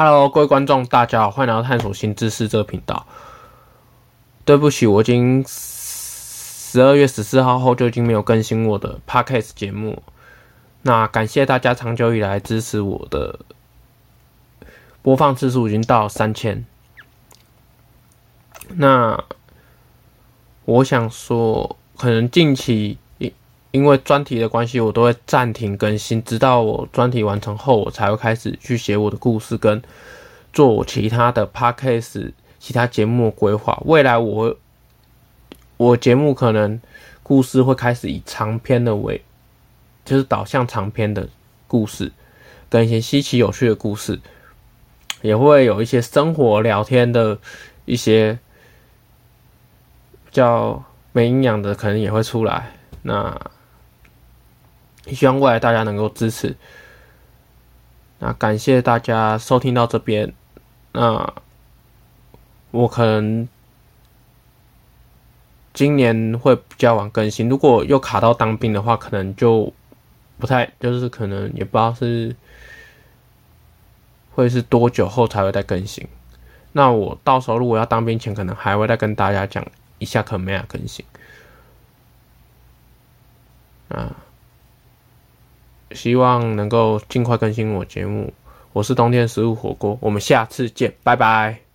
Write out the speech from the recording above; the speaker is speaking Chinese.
Hello，各位观众，大家好，欢迎来到探索新知识这个频道。对不起，我已经十二月十四号后就已经没有更新我的 Podcast 节目。那感谢大家长久以来支持我的播放次数已经到三千。那我想说，可能近期因为专题的关系，我都会暂停更新，直到我专题完成后，我才会开始去写我的故事跟做我其他的 podcast、其他节目规划。未来我我节目可能故事会开始以长篇的为，就是导向长篇的故事，跟一些稀奇有趣的故事，也会有一些生活聊天的一些。叫没营养的可能也会出来，那希望未来大家能够支持。那感谢大家收听到这边，那我可能今年会比较晚更新，如果又卡到当兵的话，可能就不太，就是可能也不知道是会是多久后才会再更新。那我到时候如果要当兵前，可能还会再跟大家讲。一下可能没有更新希望能够尽快更新我节目。我是冬天食物火锅，我们下次见，拜拜。